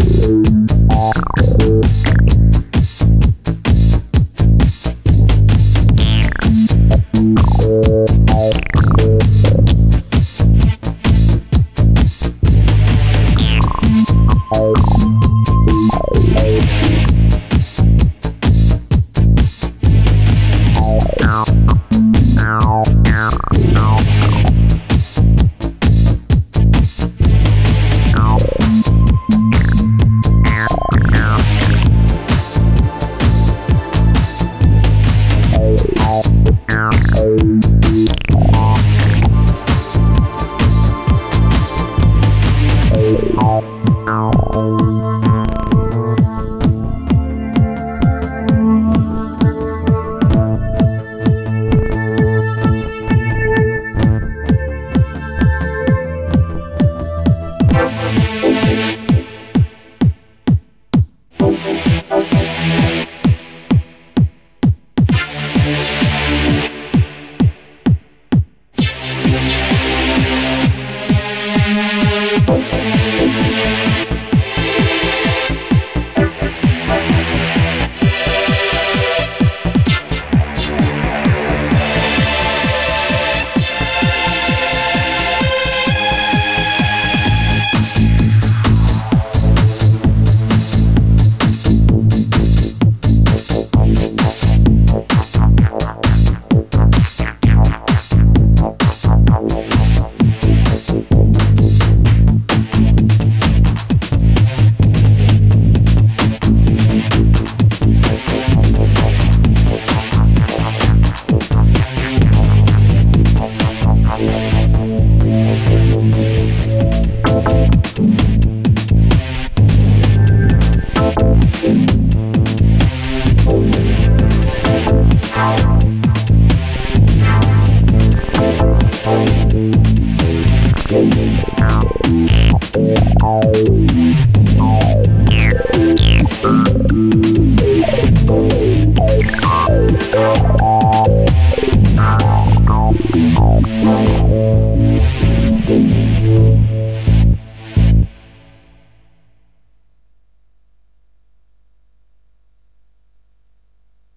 Oh.